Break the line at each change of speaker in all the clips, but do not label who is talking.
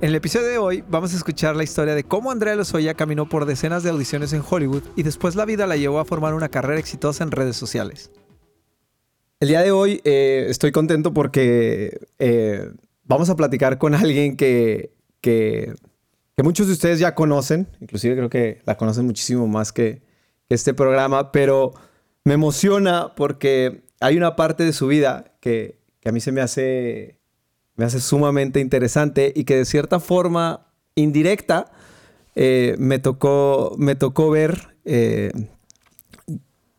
En el episodio de hoy vamos a escuchar la historia de cómo Andrea Lozoya caminó por decenas de audiciones en Hollywood y después la vida la llevó a formar una carrera exitosa en redes sociales. El día de hoy eh, estoy contento porque eh, vamos a platicar con alguien que, que, muchos de ustedes ya conocen, inclusive creo que la conocen muchísimo más que, este programa, pero me emociona porque hay una parte de su vida que, que a mí se me hace me hace sumamente interesante y que de cierta forma indirecta eh, me, tocó, me tocó ver eh,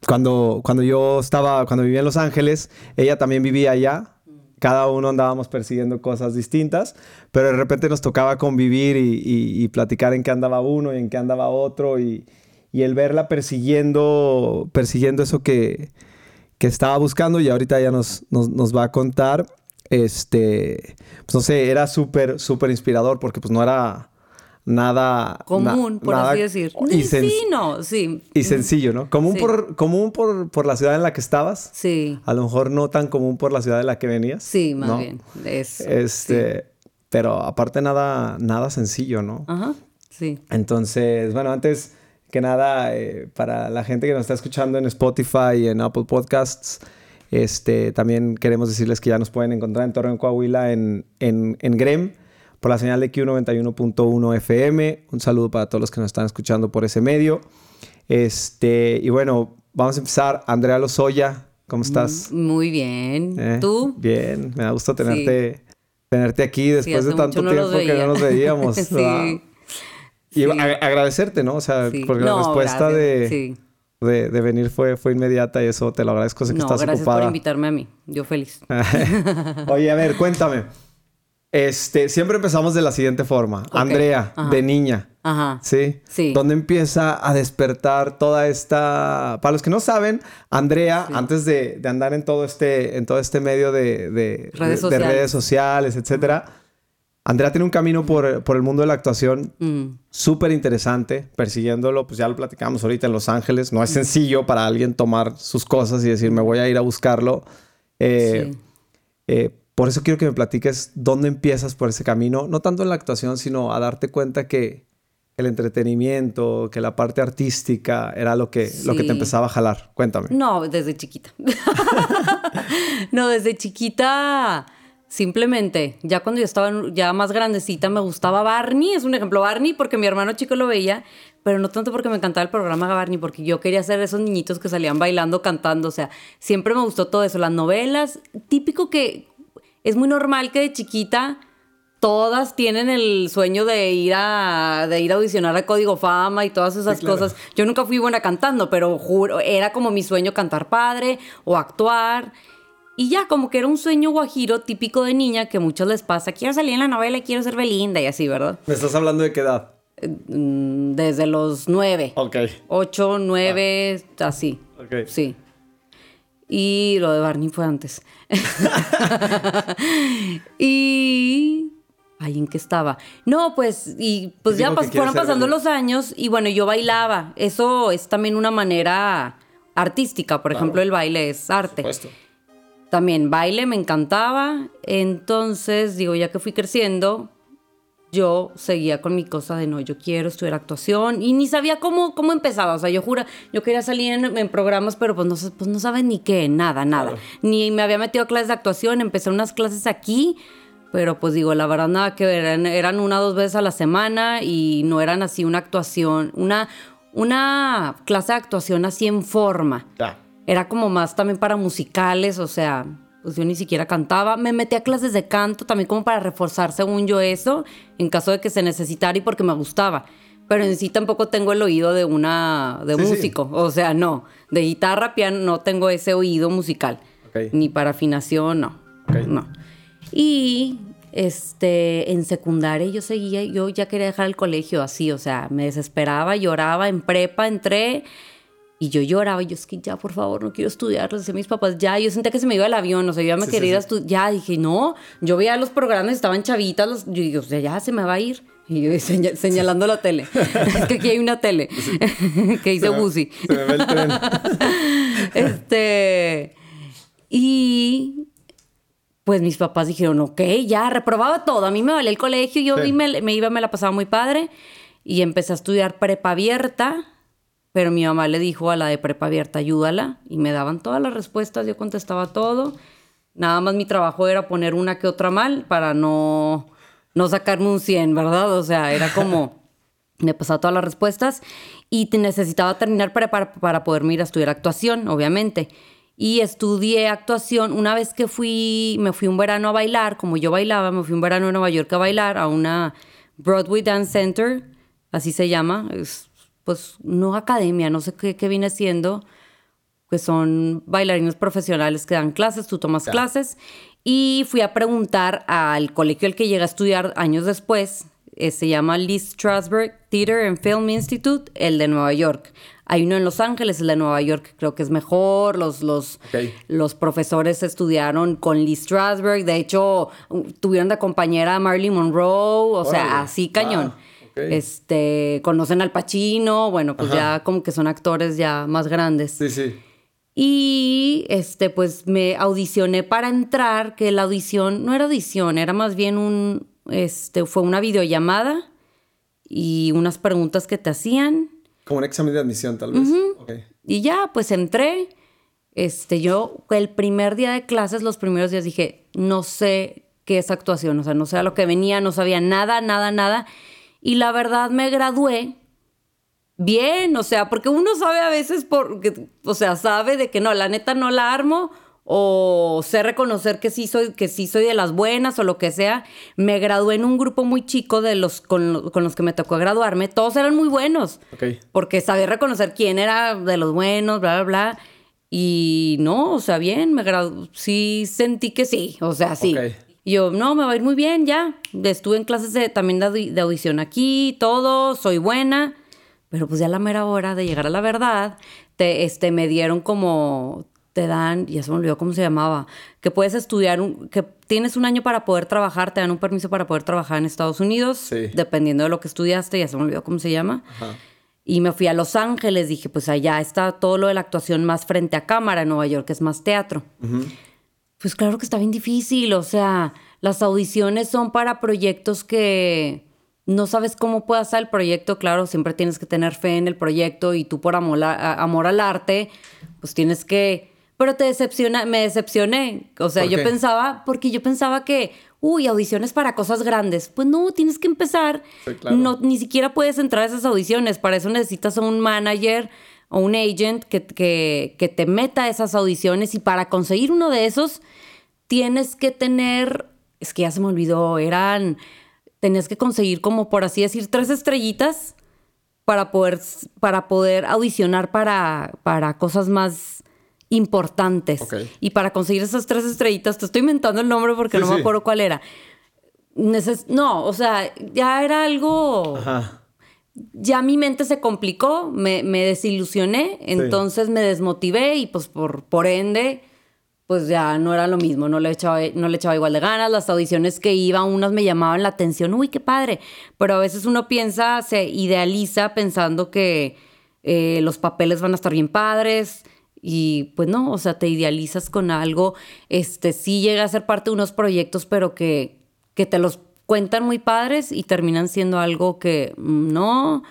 cuando, cuando yo estaba, cuando vivía en Los Ángeles, ella también vivía allá. Cada uno andábamos persiguiendo cosas distintas, pero de repente nos tocaba convivir y, platicar en qué andaba uno y en qué andaba otro y, el verla persiguiendo, persiguiendo eso que, que estaba buscando y ahorita ya nos, nos, nos va a contar este, pues no sé, era súper, súper inspirador porque pues no era nada
común, por así decir. Y sí, no, sí.
Y sencillo, ¿no? Común, por, común por, por, la ciudad en la que estabas.
Sí.
A lo mejor no tan común por la ciudad en la que venías.
Sí, más bien.
este, pero aparte nada, nada sencillo, ¿no?
Ajá, sí.
Entonces, bueno, antes que nada, eh, para la gente que nos está escuchando en Spotify y en Apple Podcasts, este, también queremos decirles que ya nos pueden encontrar en Torreón, Coahuila, en, en, en GREM, por la señal de Q91.1 FM. Un saludo para todos los que nos están escuchando por ese medio. Este, y bueno, vamos a empezar. Andrea Lozoya, ¿cómo estás?
Mm, muy bien. ¿Eh? ¿Tú?
Bien, me da gusto tenerte, tenerte aquí después de tanto tiempo que no nos veíamos. sí. Y agradecerte, ¿no? O sea, porque la respuesta de de, venir fue, fue inmediata y eso te lo agradezco. Sé que no, estás
gracias por invitarme a mí. Yo feliz.
Oye, a ver, cuéntame. Este, siempre empezamos de la siguiente forma. Andrea, de niña.
Ajá.
¿Sí?
Sí.
¿Dónde empieza a despertar toda esta... Para los que no saben, Andrea, antes de, andar en todo este, en todo este medio de,
redes, sociales.
de redes sociales, etcétera, Andrea tiene un camino por, el mundo de la actuación mm. súper interesante, persiguiéndolo, pues ya lo platicamos ahorita en Los Ángeles. No es mm. sencillo para alguien tomar sus cosas y decir, me voy a ir a buscarlo. Eh, eh, por eso quiero que me platiques dónde empiezas por ese camino, no tanto en la actuación, sino a darte cuenta que el entretenimiento, que la parte artística era lo que, lo que te empezaba a jalar. Cuéntame.
No, desde chiquita. no, desde chiquita Simplemente, ya cuando yo estaba ya más grandecita, me gustaba Barney, es un ejemplo Barney, porque mi hermano chico lo veía, pero no tanto porque me encantaba el programa Barney, porque yo quería ser esos niñitos que salían bailando, cantando, o sea, siempre me gustó todo eso, las novelas, típico que es muy normal que de chiquita todas tienen el sueño de ir a, de ir a audicionar a Código Fama y todas esas cosas. Yo nunca fui buena cantando, pero juro, era como mi sueño cantar padre o actuar. Y ya, como que era un sueño guajiro típico de niña que a muchos les pasa. Quiero salir en la novela y quiero ser Belinda y así, ¿verdad?
¿Me estás hablando de qué edad?
Mm, desde los nueve.
Ok.
Ocho, nueve, así.
Ok.
Sí. Y lo de Barney fue antes. y... Ay, ¿en qué estaba? No, pues, y pues ya fueron pasando los años y bueno, yo bailaba. Eso es también una manera artística. Por ejemplo, el baile es arte.
Por supuesto.
También baile me encantaba, entonces digo, ya que fui creciendo, yo seguía con mi cosa de no, yo quiero estudiar actuación y ni sabía cómo, cómo empezaba. O sea, yo jura, yo quería salir en, programas, pero pues no, pues no sabes ni qué, nada, nada. Ni me había metido a clases de actuación, empecé unas clases aquí, pero pues digo, la verdad nada que ver, eran, una o dos veces a la semana y no eran así una actuación, una, una clase de actuación así en forma era como más también para musicales, o sea, pues yo ni siquiera cantaba. Me metí a clases de canto también como para reforzar, según yo, eso, en caso de que se necesitara y porque me gustaba. Pero en sí tampoco tengo el oído de una de músico, o sea, no. De guitarra, piano, no tengo ese oído musical. Ni para afinación, no. No. Y este, en secundaria yo seguía, yo ya quería dejar el colegio así, o sea, me desesperaba, lloraba, en prepa entré y yo lloraba, y yo es que ya, por favor, no quiero estudiar, les decía a mis papás, ya, yo sentía que se me iba el avión, o sea, yo ya me quería ir a estudiar, ya, dije, no, yo veía los programas, estaban chavitas, los, yo digo, o sea, ya se me va a ir. Y yo señalando la tele. es que aquí hay una tele que dice Buzi. Se me ve el tren. este. Y pues mis papás dijeron, ok, ya reprobaba todo. A mí me valía el colegio, yo me, me, iba, me la pasaba muy padre. Y empecé a estudiar prepa abierta, pero mi mamá le dijo a la de prepa abierta, ayúdala. Y me daban todas las respuestas, yo contestaba todo. Nada más mi trabajo era poner una que otra mal para no no sacarme un 100, ¿verdad? O sea, era como, me pasaba todas las respuestas y necesitaba terminar para, para, para poderme ir a estudiar actuación, obviamente. Y estudié actuación una vez que fui, me fui un verano a bailar, como yo bailaba, me fui un verano a Nueva York a bailar a una Broadway Dance Center, así se llama, es, pues no academia, no sé qué, qué viene siendo, que son bailarines profesionales que dan clases, tú tomas clases y fui a preguntar al colegio al que llegué a estudiar años después. Eh, se llama Lee Strasberg Theater and Film Institute, el de Nueva York. Hay uno en Los Ángeles, el de Nueva York creo que es mejor. Los, los, los profesores estudiaron con Lee Strasberg. De hecho, tuvieron de compañera a Marilyn Monroe. O sea, así cañón. Ah, este, conocen al Pacino. Bueno, pues ya como que son actores ya más grandes.
Sí, sí.
Y este, pues me audicioné para entrar, que la audición no era audición, era más bien un, este, fue una videollamada y unas preguntas que te hacían.
Como un examen de admisión, tal vez.
Y ya, pues entré. Este, yo, el primer día de clases, los primeros días dije, no sé qué es actuación, o sea, no sé a lo que venía, no sabía nada, nada, nada. Y la verdad me gradué bien, o sea, porque uno sabe a veces, porque, o sea, sabe de que no, la neta no la armo o sé reconocer que sí soy que sí soy de las buenas o lo que sea. Me gradué en un grupo muy chico de los con, los que me tocó graduarme, todos eran muy buenos. Porque sabía reconocer quién era de los buenos, bla bla bla. Y no, o sea, bien, me gradué, sí sentí que sí, o sea, sí. Yo, no, me va a ir muy bien, ya. Estuve en clases de, también de, de audición aquí, todo, soy buena. Pero pues ya a la mera hora de llegar a la verdad, te, este, me dieron como, te dan, ya se me olvidó cómo se llamaba, que puedes estudiar, que tienes un año para poder trabajar, te dan un permiso para poder trabajar en Estados Unidos, dependiendo de lo que estudiaste, ya se me olvidó cómo se llama. Y me fui a Los Ángeles, dije, pues allá está todo lo de la actuación más frente a cámara, en Nueva York es más teatro. Pues claro que está bien difícil, o sea, las audiciones son para proyectos que no sabes cómo puede hacer el proyecto, claro, siempre tienes que tener fe en el proyecto y tú por amor, amor al arte, pues tienes que... Pero te decepciona, me decepcioné. O sea, yo pensaba, porque yo pensaba que, uy, audiciones para cosas grandes. Pues no, tienes que empezar. no, ni siquiera puedes entrar a esas audiciones. Para eso necesitas a un manager o un agent que, que, que te meta a esas audiciones. Y para conseguir uno de esos, tienes que tener, es que ya se me olvidó, eran tenías que conseguir como por así decir tres estrellitas para poder, para poder audicionar para, para cosas más importantes. Y para conseguir esas tres estrellitas, te estoy inventando el nombre porque no me acuerdo cuál era. no, o sea, ya era algo... Ya mi mente se complicó, me, desilusioné, entonces me desmotivé y pues por, por ende pues ya no era lo mismo, no le, echaba, no le echaba igual de ganas, las audiciones que iba, unas me llamaban la atención, uy, qué padre, pero a veces uno piensa, se idealiza pensando que eh, los papeles van a estar bien padres y pues no, o sea, te idealizas con algo, este sí llega a ser parte de unos proyectos, pero que, que te los cuentan muy padres y terminan siendo algo que mm, no,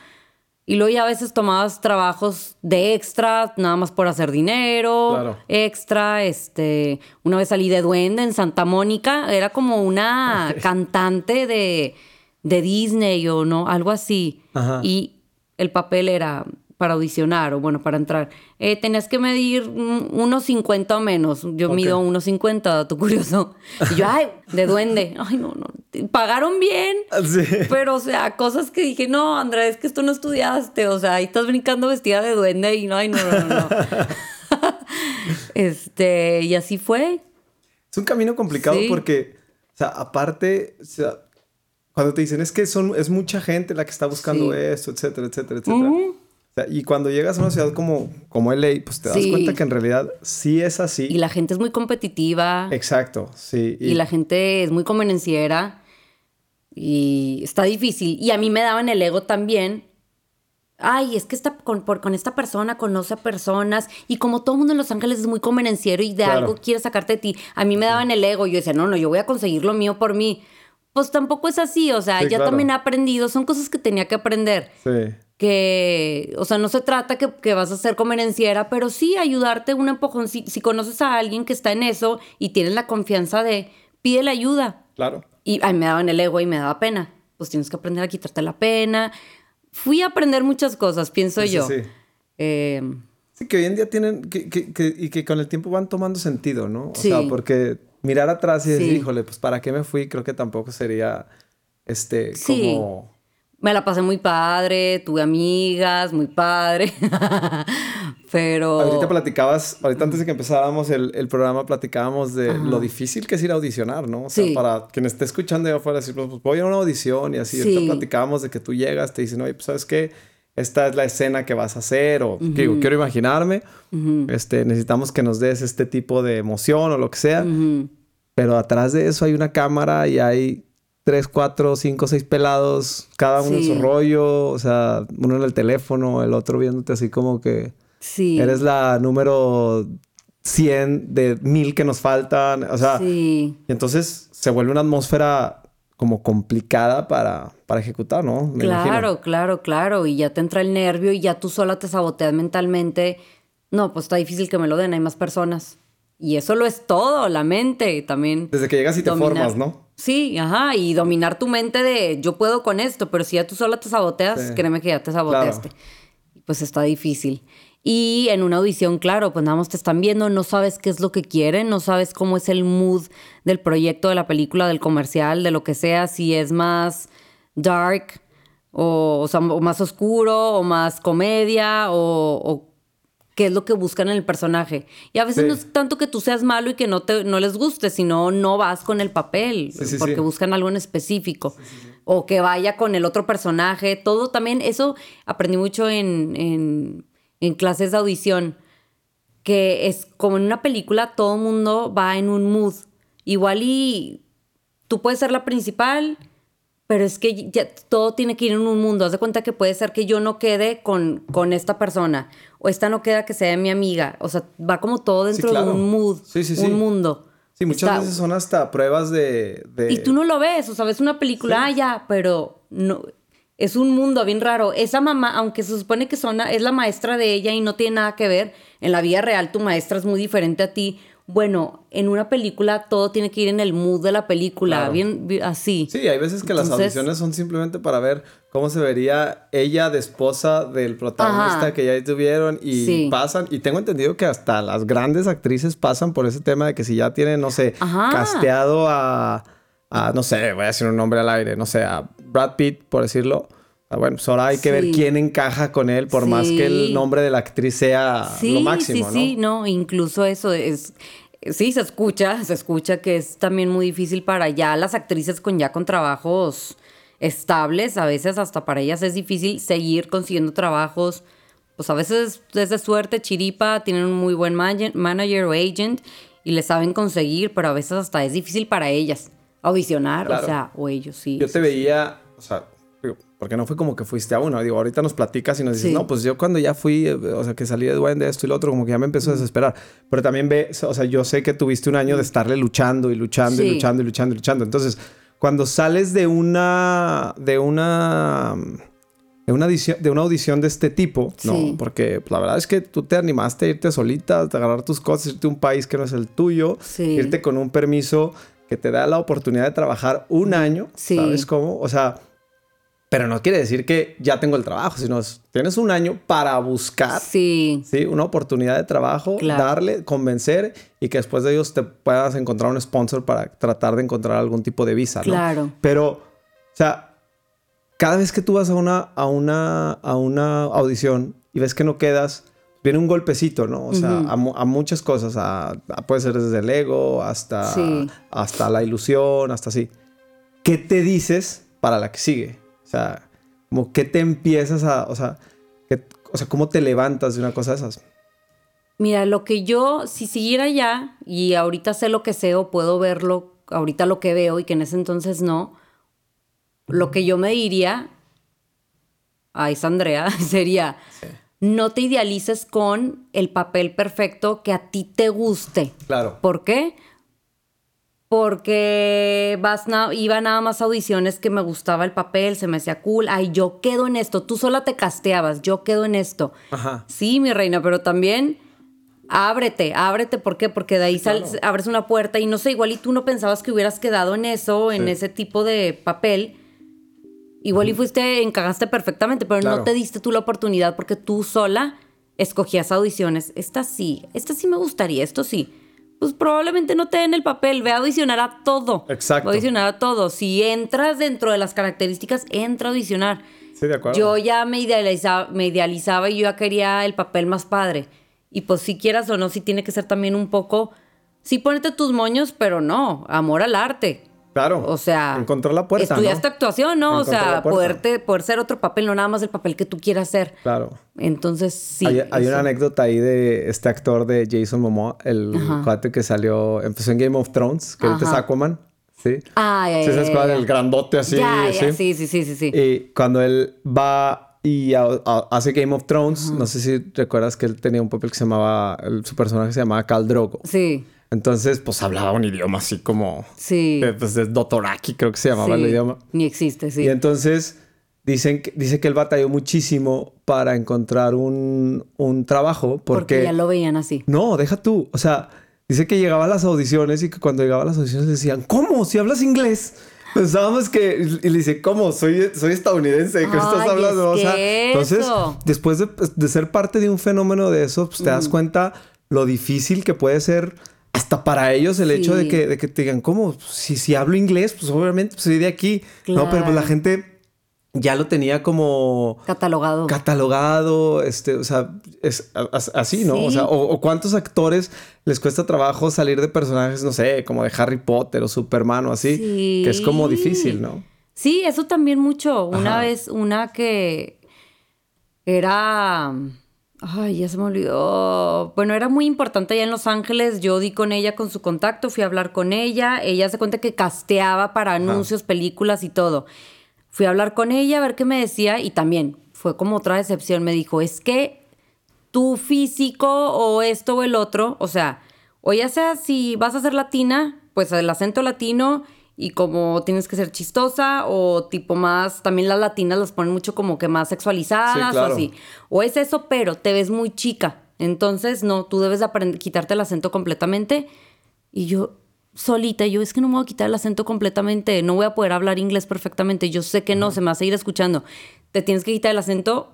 y luego ya a veces tomabas trabajos de extra, nada más por hacer dinero, extra. Este, una vez salí de duende en Santa Mónica, era como una cantante de, de Disney o no, algo así. Y el papel era para audicionar o bueno, para entrar, eh, tenías que medir unos 50 o menos. Yo mido unos 50, dato curioso. Y yo, ay, de duende. Ay, no, no. Pagaron bien. Sí. Pero, o sea, cosas que dije, no, Andrés, es que esto no estudiaste. O sea, ahí estás brincando vestida de duende y no, ay, no, no, no. este, y así fue.
Es un camino complicado porque, o sea, aparte, o sea, cuando te dicen es que son, es mucha gente la que está buscando esto, etcétera, etcétera, etcétera. Y cuando llegas a una ciudad como, como LA, pues te das cuenta que en realidad sí es así.
Y la gente es muy competitiva.
Exacto, sí.
Y, la gente es muy convenenciera. Y está difícil. Y a mí me daban el ego también ay, es que esta, con, con, esta persona conoce a personas y como todo el mundo en Los Ángeles es muy convenenciero y de algo quiere sacarte de ti, a mí me daban el ego, yo decía, no, no, yo voy a conseguir lo mío por mí. Pues tampoco es así, o sea, ya también he aprendido, son cosas que tenía que aprender. Sí. Que, o sea, no se trata que, que vas a ser convenenciera, pero sí ayudarte un empujón. Si, si conoces a alguien que está en eso y tienes la confianza de, pídele ayuda.
Claro.
Y ay, me daban el ego y me daba pena. Pues tienes que aprender a quitarte la pena fui a aprender muchas cosas, pienso yo. Sí,
eh, sí. que hoy en día tienen, que, que, y que con el tiempo van tomando sentido, ¿no? O sea, porque mirar atrás y decir, híjole, pues ¿para qué me fui? Creo que tampoco sería, este, como
me la pasé muy padre, tuve amigas, muy padre. Pero.
Ahorita platicabas, ahorita antes de que empezáramos el, el programa, platicábamos de lo difícil que es ir a audicionar, ¿no? O sea, para quien esté escuchando de afuera, decir, pues, pues voy a una audición y así. Ahorita platicábamos de que tú llegas, te dicen, oye, pues sabes qué, esta es la escena que vas a hacer, o digo, quiero imaginarme, este, necesitamos que nos des este tipo de emoción o lo que sea. Pero atrás de eso hay una cámara y hay tres, cuatro, cinco, seis pelados, cada uno en su rollo, o sea, uno en el teléfono, el otro viéndote así como que sí. eres la número 100 de mil que nos faltan, o sea, sí. y entonces se vuelve una atmósfera como complicada para, para ejecutar, ¿no?
claro, claro, claro, y ya te entra el nervio y ya tú sola te saboteas mentalmente. No, pues está difícil que me lo den, hay más personas. Y eso lo es todo, la mente también.
Desde que llegas y te formas, ¿no?
Sí, ajá, y dominar tu mente de yo puedo con esto, pero si ya tú sola te saboteas, créeme que ya te saboteaste. Pues está difícil. Y en una audición, claro, pues nada más te están viendo, no sabes qué es lo que quieren, no sabes cómo es el mood del proyecto, de la película, del comercial, de lo que sea, si es más dark o, o, más oscuro o más comedia o, o qué es lo que buscan en el personaje. Y a veces no es tanto que tú seas malo y que no, te, no les guste, sino no vas con el papel, porque buscan algo en específico. O que vaya con el otro personaje. Todo también, eso aprendí mucho en, en, clases de audición, que es como en una película, todo mundo va en un mood. Igual y tú puedes ser la principal, pero es que ya todo tiene que ir en un mundo. Haz de cuenta que puede ser que yo no quede con, con esta persona o esta no queda que sea mi amiga. O sea, va como todo dentro de un mood, un mundo.
Sí, muchas veces son hasta pruebas de,
Y tú no lo ves, o sea, ves una película, ah, ya, pero no... Es un mundo bien raro. Esa mamá, aunque se supone que son, es la maestra de ella y no tiene nada que ver, en la vida real tu maestra es muy diferente a ti bueno, en una película todo tiene que ir en el mood de la película, bien, así.
Sí, hay veces que las audiciones son simplemente para ver cómo se vería ella de esposa del protagonista que ya tuvieron y pasan, y tengo entendido que hasta las grandes actrices pasan por ese tema de que si ya tienen, no sé, casteado a, a, no sé, voy a decir un nombre al aire, no sé, a Brad Pitt, por decirlo. Ah, bueno, pues ahora hay que ver quién encaja con él, por más que el nombre de la actriz sea lo máximo,
sí, Sí, sí, no, incluso eso es... Sí, se escucha, se escucha que es también muy difícil para ya las actrices con ya con trabajos estables, a veces hasta para ellas es difícil seguir consiguiendo trabajos, pues a veces es de suerte, chiripa, tienen un muy buen manager o agent y le saben conseguir, pero a veces hasta es difícil para ellas audicionar, o sea, o ellos sí.
Yo te veía, o sea, porque no fue como que fuiste a uno. Digo, ahorita nos platicas y nos dices, no, pues yo cuando ya fui, eh, o sea, que salí de Dwayne de esto y lo otro, como que ya me empezó a desesperar. Pero también ve, o sea, yo sé que tuviste un año de estarle luchando y luchando y luchando y luchando y luchando. Entonces, cuando sales de una, de una, de una audición de, una audición de este tipo, ¿no? Porque la verdad es que tú te animaste a irte solita, a agarrar tus cosas, irte a un país que no es el tuyo, irte con un permiso que te da la oportunidad de trabajar un año, ¿sabes cómo? O sea pero no quiere decir que ya tengo el trabajo, sino tienes un año para buscar sí. ¿sí? una oportunidad de trabajo, darle, convencer y que después de ellos te puedas encontrar un sponsor para tratar de encontrar algún tipo de visa. ¿no? Claro. Pero, o sea, cada vez que tú vas a una, a una, a una audición y ves que no quedas, viene un golpecito, ¿no? O sea, a, muchas cosas, a, puede ser desde el ego hasta, hasta la ilusión, hasta así. ¿Qué te dices para la que sigue? O sea, como qué te empiezas a, o sea, o sea, cómo te levantas de una cosa de esas.
Mira, lo que yo, si siguiera ya, y ahorita sé lo que sé o puedo verlo, ahorita lo que veo y que en ese entonces no, lo que yo me diría a esa Andrea sería, no te idealices con el papel perfecto que a ti te guste.
Claro.
¿Por qué? Porque vas iba nada más a audiciones que me gustaba el papel, se me hacía cool. Ay, yo quedo en esto. Tú sola te casteabas, yo quedo en esto. Ajá. Sí, mi reina, pero también ábrete, ábrete. ¿Por qué? Porque de ahí abres una puerta y no sé, igual y tú no pensabas que hubieras quedado en eso, en ese tipo de papel. Igual y fuiste, encagaste perfectamente, pero no te diste tú la oportunidad porque tú sola escogías audiciones. Esta sí, esta sí me gustaría, esto sí. Pues probablemente no te den el papel, ve a audicionar a todo.
Exacto.
a audicionar a todo. Si entras dentro de las características, entra a audicionar.
Sí, de acuerdo.
Yo ya me idealizaba, me idealizaba y yo ya quería el papel más padre. Y pues si quieras o no, sí tiene que ser también un poco, sí ponete tus moños, pero no, amor al arte.
Claro.
O sea,
encontrar la puerta.
Estudiaste actuación, ¿no? o sea, poderte, poder ser otro papel, no nada más el papel que tú quieras ser.
Claro.
Entonces, sí.
Hay, una anécdota ahí de este actor de Jason Momoa, el cuate que salió, empezó en Game of Thrones, que ahorita es Aquaman. Sí.
Ah, ya,
sí, ¿Sabes cuál? El grandote así.
Ya, ya, sí, sí, sí, sí, sí.
Y cuando él va y hace Game of Thrones, no sé si recuerdas que él tenía un papel que se llamaba, su personaje se llamaba Khal Drogo.
Sí.
Entonces, pues hablaba un idioma así como.
Sí.
pues de Dotoraki, creo que se llamaba el idioma.
Ni existe, sí.
Y entonces dicen que, dice que él batalló muchísimo para encontrar un, un trabajo. Porque, porque,
ya lo veían así.
No, deja tú. O sea, dice que llegaba a las audiciones y que cuando llegaba a las audiciones decían, ¿cómo? Si hablas inglés. Pensábamos que. Y le dice, ¿cómo? Soy, soy estadounidense. ¿Qué estás hablando? o sea, entonces, después de, de, ser parte de un fenómeno de eso, pues te das cuenta lo difícil que puede ser hasta para ellos el hecho de que, de que te digan, ¿cómo? Si, si hablo inglés, pues obviamente pues, soy de aquí. No, pero pues la gente ya lo tenía como...
Catalogado.
Catalogado, este, o sea, es así, ¿no? O sea, o, cuántos actores les cuesta trabajo salir de personajes, no sé, como de Harry Potter o Superman o así, que es como difícil, ¿no?
Sí, eso también mucho. Una vez, una que era Ay, ya se me olvidó. Bueno, era muy importante allá en Los Ángeles. Yo di con ella con su contacto, fui a hablar con ella. Ella se cuenta que casteaba para anuncios, películas y todo. Fui a hablar con ella a ver qué me decía y también fue como otra decepción. Me dijo, es que tu físico o esto o el otro, o sea, o ya sea si vas a ser latina, pues el acento latino y como tienes que ser chistosa o tipo más, también las latinas las ponen mucho como que más sexualizadas o así. O es eso, pero te ves muy chica. Entonces, no, tú debes aprender, quitarte el acento completamente. Y yo solita, yo es que no me voy a quitar el acento completamente, no voy a poder hablar inglés perfectamente, yo sé que no, se me va a seguir escuchando. Te tienes que quitar el acento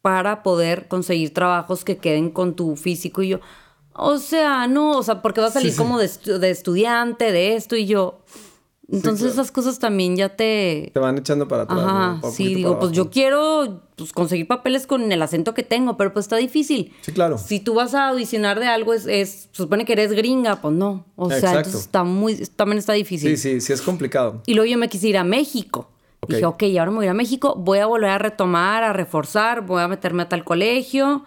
para poder conseguir trabajos que queden con tu físico y yo, o sea, no, o sea, porque va a salir como de, de estudiante, de esto y yo, entonces esas cosas también ya te...
Te van echando para atrás.
Ajá, sí, digo, pues yo quiero pues, conseguir papeles con el acento que tengo, pero pues está difícil.
Sí, claro.
Si tú vas a audicionar de algo, es, es supone que eres gringa, pues no. O sea, entonces está muy, también está difícil.
Sí, sí, sí es complicado.
Y luego yo me quise ir a México. Dije, ok, ahora me voy a ir a México, voy a volver a retomar, a reforzar, voy a meterme a tal colegio.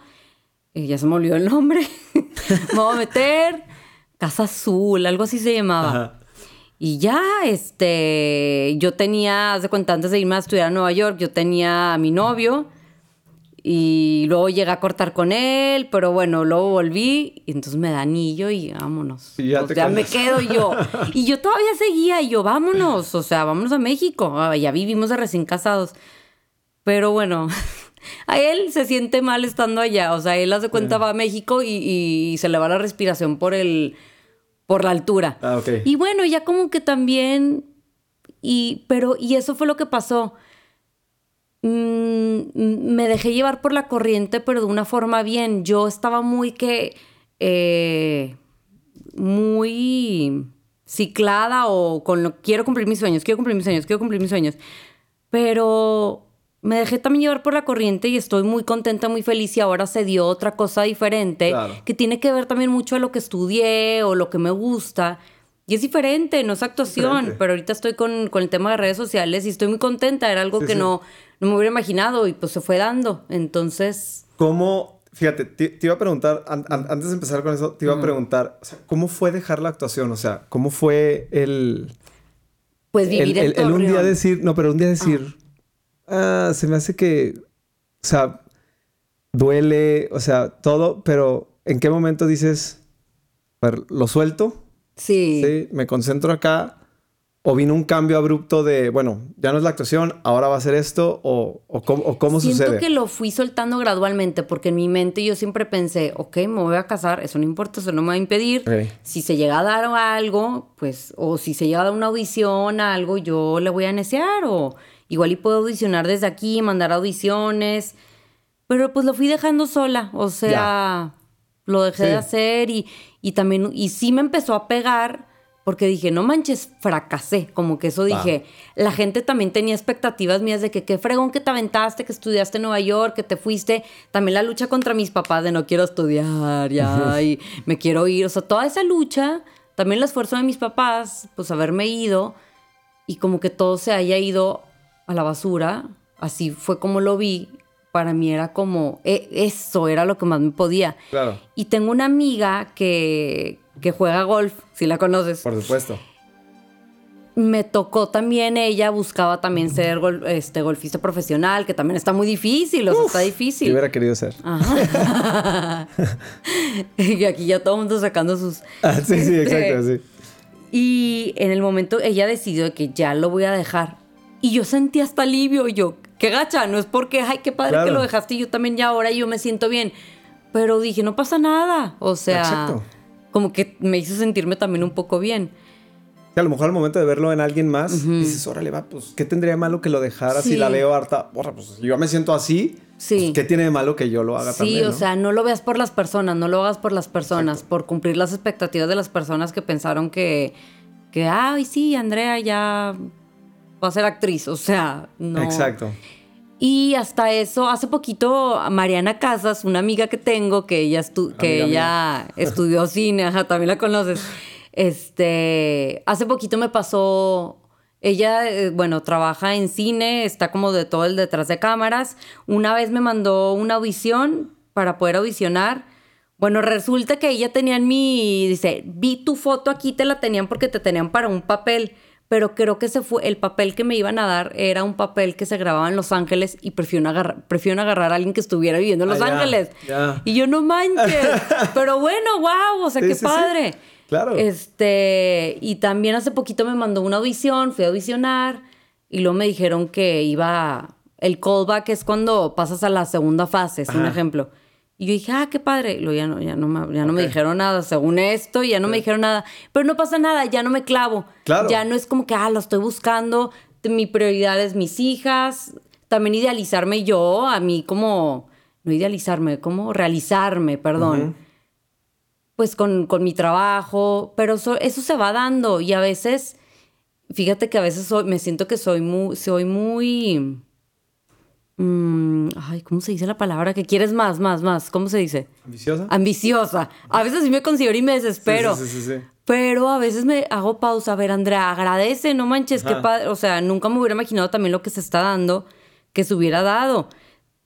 Y ya se me olvidó el nombre. me voy a meter. Casa Azul, algo así se llamaba. Ajá. Y ya, este, yo tenía, hace cuenta, antes de irme a estudiar a Nueva York, yo tenía a mi novio y luego llegué a cortar con él, pero bueno, luego volví y entonces me da anillo y vámonos.
Y ya,
ya me quedo yo. Y yo todavía seguía y yo, vámonos, o sea, vámonos a México. Ah, ya vivimos de recién casados. Pero bueno, a él se siente mal estando allá, o sea, él hace cuenta va a México y, y se le va la respiración por el por la altura.
Ah, ok.
Y bueno, ya como que también, y, pero, y eso fue lo que pasó. Mm, me dejé llevar por la corriente, pero de una forma bien. Yo estaba muy que, eh, muy ciclada o con lo, quiero cumplir mis sueños, quiero cumplir mis sueños, quiero cumplir mis sueños. Pero me dejé también llevar por la corriente y estoy muy contenta, muy feliz y ahora se dio otra cosa diferente
Claro.
que tiene que ver también mucho a lo que estudié o lo que me gusta. Y es diferente, no es actuación,
Diferente.
pero ahorita estoy con, con el tema de redes sociales y estoy muy contenta, era algo
Sí,
que
sí.
No, no me hubiera imaginado y pues se fue dando. Entonces,
¿Cómo? Fíjate, te, te iba a preguntar, an- an- antes de empezar con eso, te iba a preguntar, o sea, ¿cómo fue dejar la actuación? O sea, ¿cómo fue el,
pues
el,
vivir en
el- el un día decir, no, pero un día decir, ah, se me hace que, o sea, duele, o sea, todo, pero ¿en qué momento dices, lo suelto?
Sí.
Sí, me concentro acá. O vino un cambio abrupto de, bueno, ya no es la actuación, ahora va a ser esto, o, o cómo, o cómo
Siento
sucede.
que lo fui soltando gradualmente porque en mi mente yo siempre pensé, ok, me voy a casar, eso no importa, eso no me va a impedir. Si se llega a dar algo, pues, o si se llega a dar una audición, algo, yo le voy a necear, o igual y puedo audicionar desde aquí, mandar audiciones. Pero pues lo fui dejando sola, o sea, lo dejé
Sí.
de hacer y, y también, y sí me empezó a pegar. Porque dije, no manches, fracasé. Como que eso dije. La gente también tenía expectativas mías de que qué fregón que te aventaste, que estudiaste en Nueva York, que te fuiste. También la lucha contra mis papás de no quiero estudiar ya y me quiero ir. O sea, toda esa lucha, también el esfuerzo de mis papás, pues haberme ido y como que todo se haya ido a la basura. Así fue como lo vi. Para mí era como, e- eso era lo que más me podía.
Claro,
Y tengo una amiga que, que juega golf, si la conoces.
por supuesto.
Me tocó también ella, buscaba también ser gol- este, golfista profesional, que también está muy difícil, o sea, está
Yo
difícil.
hubiera querido ser.
Ajá. y aquí ya todo el mundo sacando sus...
Ah, sí, sí,
Este,
exacto, sí.
Y en el momento ella decidió de que ya lo voy a dejar. Y yo sentí hasta alivio. Y yo, qué gacha, no es porque, ay, qué padre
Claro.
que lo dejaste y yo también ya ahora yo me siento bien. Pero dije, no pasa nada. O sea,
Exacto.
como que me hizo sentirme también un poco bien.
Que a lo mejor al momento de verlo en alguien más, dices, órale, va, pues, ¿qué tendría de malo que lo dejara si
Sí.
la veo harta? Porra, pues, si yo me siento así,
Sí.
pues, ¿qué tiene de malo que yo lo haga
Sí,
también?
o
no?
sea, no lo veas por las personas, no lo hagas por las personas, por cumplir las expectativas de las personas que pensaron que, que, ay, sí, Andrea ya va a ser actriz. O sea, no.
Exacto.
Y hasta eso, hace poquito, Mariana Casas, una amiga que tengo, que ella, estu- que ella estudió cine, ajá, también la conoces. Este, hace poquito me pasó, ella, eh, bueno, trabaja en cine, está como de todo el detrás de cámaras. Una vez me mandó una audición para poder audicionar. Bueno, resulta que ella tenía en mi, dice, vi tu foto aquí, te la tenían porque te tenían para un papel, pero creo que se fue, el papel que me iban a dar era un papel que se grababa en Los Ángeles y prefiero agarrar, prefiero agarrar a alguien que estuviera viviendo en Los
Ah,
Ángeles. Y yo no manches, pero bueno, wow, o sea,
Sí,
qué
sí, sí.
padre.
Claro.
Este, y también hace poquito me mandó una audición, fui a audicionar y luego me dijeron que iba, el callback es cuando pasas a la segunda fase, es un ejemplo. Y yo dije, ah, qué padre. Y luego ya no, ya no, me, ya no me dijeron nada, según esto, ya no me dijeron nada. Pero no pasa nada, ya no me clavo.
Claro.
Ya no es como que, ah, lo estoy buscando. Mi prioridad es mis hijas. También idealizarme yo, a mí como, no idealizarme, como realizarme, perdón pues con, con mi trabajo, pero eso, eso se va dando y a veces, fíjate que a veces soy- me siento que soy muy, soy muy, mm, ay, ¿cómo se dice la palabra? Que quieres más, más, más, ¿cómo se dice?
¿Ambiciosa?
Ambiciosa. A veces sí me considero y me desespero.
Sí, sí, sí.
Pero a veces me hago pausa. A ver, Andrea, agradece, no manches, qué padre. O sea, nunca me hubiera imaginado también lo que se está dando, que se hubiera dado.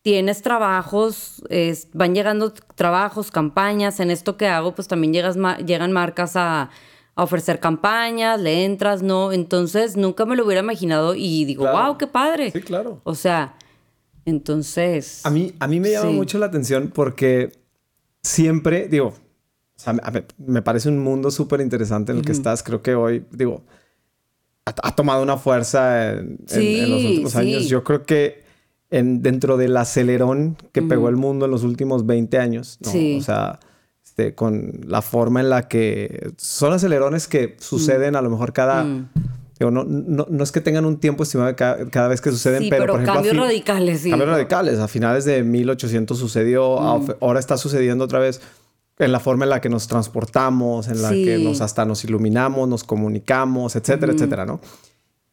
Tienes trabajos, es- van llegando trabajos, campañas. En esto que hago, pues también llegas ma- llegan marcas a, a ofrecer campañas, le entras, ¿no? Entonces, nunca me lo hubiera imaginado y digo,
Claro.
wow, qué padre.
Sí, claro.
O sea, entonces...
A mí, a mí me llama
Sí.
mucho la atención porque siempre, digo, o sea, me parece un mundo súper interesante en el que estás. Creo que hoy, digo, ha, ha tomado una fuerza en, en-
Sí,
en los últimos
sí.
años. Yo creo que en, dentro del acelerón que pegó el mundo en los últimos 20 años, ¿no?
Sí.
o sea, este, con la forma en la que son acelerones que suceden a lo mejor cada...
Mm.
Digo, no, no, no es que tengan un tiempo estimado de cada, cada vez que suceden,
sí,
pero,
pero,
por ejemplo...
cambios radicales, sí.
Cambios radicales. A finales de 1800 sucedió,
Mm.
ahora está sucediendo otra vez en la forma en la que nos transportamos, en la
Sí.
que nos hasta nos iluminamos, nos comunicamos, etcétera, etcétera, ¿no?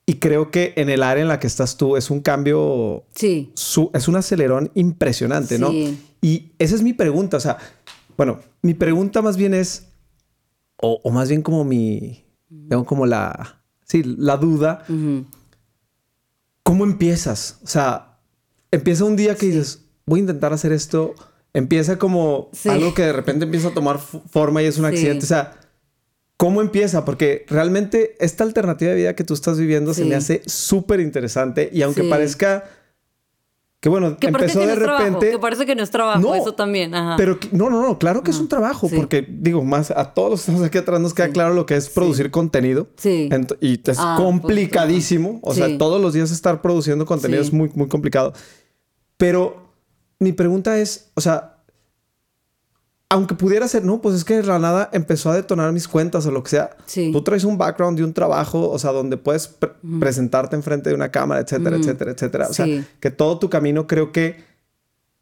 Y creo que en el área en la que estás tú es un cambio,
Sí.
su- es un acelerón impresionante, ¿no? Y esa es mi pregunta, o sea, bueno, mi pregunta más bien es, o, o más bien como mi, tengo como la, sí, la duda. ¿cómo empiezas? O sea, empieza un día que dices, voy a intentar hacer esto, empieza como
Sí.
algo que de repente empieza a tomar forma y es un
Sí.
accidente, o sea, ¿cómo empieza? Porque realmente esta alternativa de vida que tú estás viviendo se
Sí.
me hace súper interesante y aunque
Sí.
parezca que bueno,
Que
empezó
que no
de
es trabajo,
repente,
que parece que no es trabajo,
No,
eso también. Ajá.
pero no, no, no, claro que es un trabajo,
sí.
porque digo, más a todos los que estamos aquí atrás nos queda claro lo que es producir contenido.
Sí.
Y es
Ah, pues,
complicadísimo. O sea, todos los días estar produciendo contenido es muy, muy complicado. Pero mi pregunta es, o sea, aunque pudiera ser, no, pues es que de la nada empezó a detonar mis cuentas o lo que sea.
Sí.
Tú traes un background de un trabajo, o sea, donde puedes pre- presentarte enfrente de una cámara, etcétera, etcétera, etcétera. O sea, que todo tu camino creo que,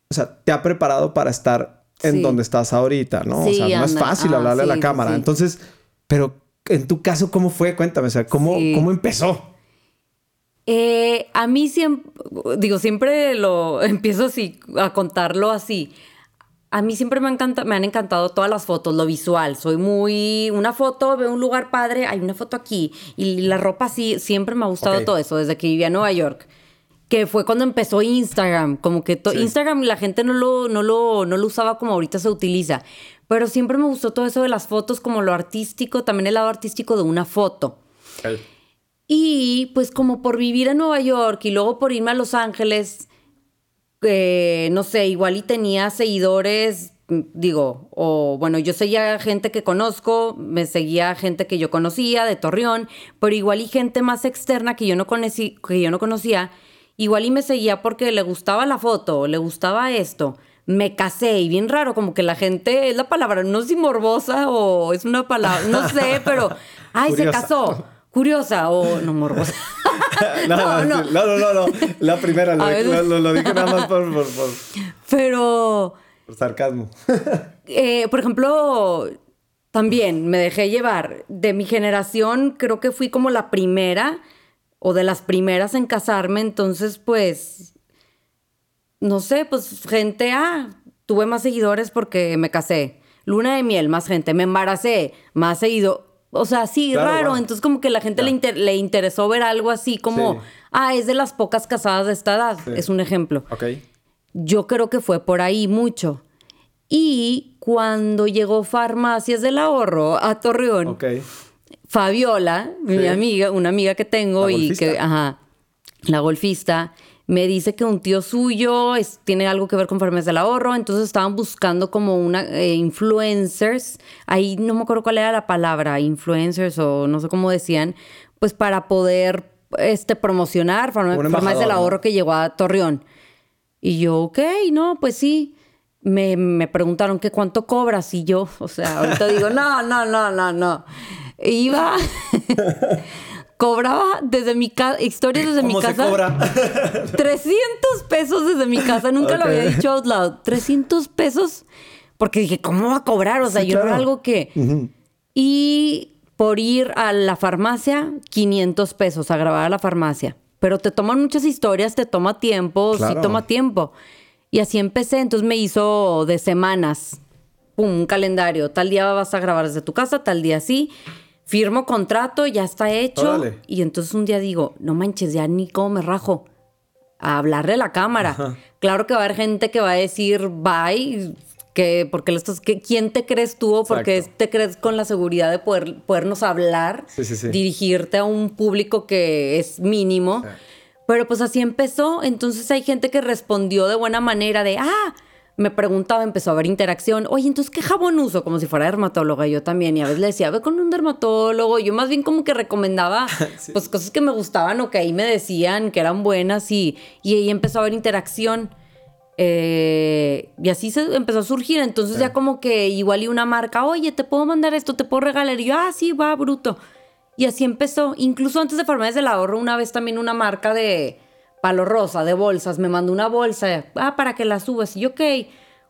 o sea, te ha preparado para estar en
Sí.
donde estás ahorita, ¿no? o sea, no es fácil
Ah,
hablarle a la cámara. Entonces, pero en tu caso, ¿cómo fue? Cuéntame, o sea, ¿cómo, cómo empezó?
Eh, a mí siempre, digo, siempre lo empiezo así, a contarlo así. A mí siempre me, encanta, me han encantado todas las fotos, lo visual. Soy muy... Una foto, veo un lugar padre, hay una foto aquí. Y la ropa sí, siempre me ha gustado todo eso, desde que vivía en Nueva York. Que fue cuando empezó Instagram. Como que
Sí.
Instagram la gente no lo, no, lo, no lo usaba como ahorita se utiliza. Pero siempre me gustó todo eso de las fotos, como lo artístico, también el lado artístico de una foto. Y pues como por vivir en Nueva York y luego por irme a Los Ángeles, eh, no sé, igual y tenía seguidores, digo, o bueno, yo seguía gente que conozco, me seguía gente que yo conocía de Torreón, pero igual y gente más externa que yo no, conocí, que yo no conocía, igual y me seguía porque le gustaba la foto, le gustaba esto. Me casé y bien raro, como que la gente, es la palabra, no sé si morbosa o es una palabra, no sé, pero, ay,
Curiosa.
se casó. Curiosa o no morbosa.
No, no,
No,
no, no, no, no. La primera, lo dije nada más por, por- por-
Pero,
por sarcasmo.
eh, por ejemplo, también me dejé llevar. De mi generación, creo que fui como la primera o de las primeras en casarme. Entonces, pues, no sé, pues gente, ah, tuve más seguidores porque me casé. Luna de miel, más gente. Me embaracé, más seguido. O sea, sí,
Claro,
raro.
wow.
Entonces, como que la gente
Ya.
le, inter- le interesó ver algo así como,
Sí.
ah, es de las pocas casadas de esta edad.
Sí.
Es un ejemplo.
Ok.
Yo creo que fue por ahí mucho. Y cuando llegó Farmacias del Ahorro a Torreón,
Ok.
Fabiola, mi
Sí.
amiga, una amiga que tengo
La
y
golfista.
que, ajá, la golfista, me dice que un tío suyo es- tiene algo que ver con Farmacias del Ahorro, entonces estaban buscando como una eh, influencers, ahí no me acuerdo cuál era la palabra, influencers o no sé cómo decían, pues para poder este, promocionar Farmacias del. Ahorro que llegó a Torreón. Y yo, ok, no, pues sí. Me, me preguntaron que cuánto cobras y yo, o sea, ahorita digo, no, no, no, no, no. Iba, cobraba desde mi casa, historias desde mi
¿Cómo se
casa.
cobra?
300 pesos desde mi casa, nunca lo había dicho out loud. 300 pesos, porque dije, ¿cómo va a cobrar? O sea,
Sí,
yo no era
claro.
algo que... Y por ir a la farmacia, 500 pesos a grabar a la farmacia. Pero te toman muchas historias, te toma tiempo,
Claro.
sí toma tiempo. Y así empecé, entonces me hizo de semanas, pum, un calendario. Tal día vas a grabar desde tu casa, tal día sí. Firmo contrato, ya está hecho.
Órale.
Y entonces un día digo, no manches, ya ni cómo me rajo. A hablarle a la cámara. Claro que va a haber gente que va a decir bye, que porque estás, que, ¿quién te crees tú o porque te crees con la seguridad de poder, podernos hablar,
Sí, sí, sí.
dirigirte a un público que es mínimo? Pero pues así empezó. Entonces hay gente que respondió de buena manera de, ah, me preguntaba, empezó a haber interacción. Oye, entonces, ¿qué jabón uso? Como si fuera dermatóloga yo también. Y a veces le decía, ve con un dermatólogo. Yo más bien como que recomendaba, pues, cosas que me gustaban o que ahí me decían que eran buenas. Y, y ahí empezó a haber interacción. Eh, y así se empezó a surgir. Entonces ya como que igual y una marca, oye, te puedo mandar esto, te puedo regalar. Y yo, ah, sí, va, bruto. Y así empezó. Incluso antes de Farmacias del Ahorro, una vez también una marca de palo rosa, de bolsas, me mandó una bolsa, ah, para que la subas. Y yo, ok,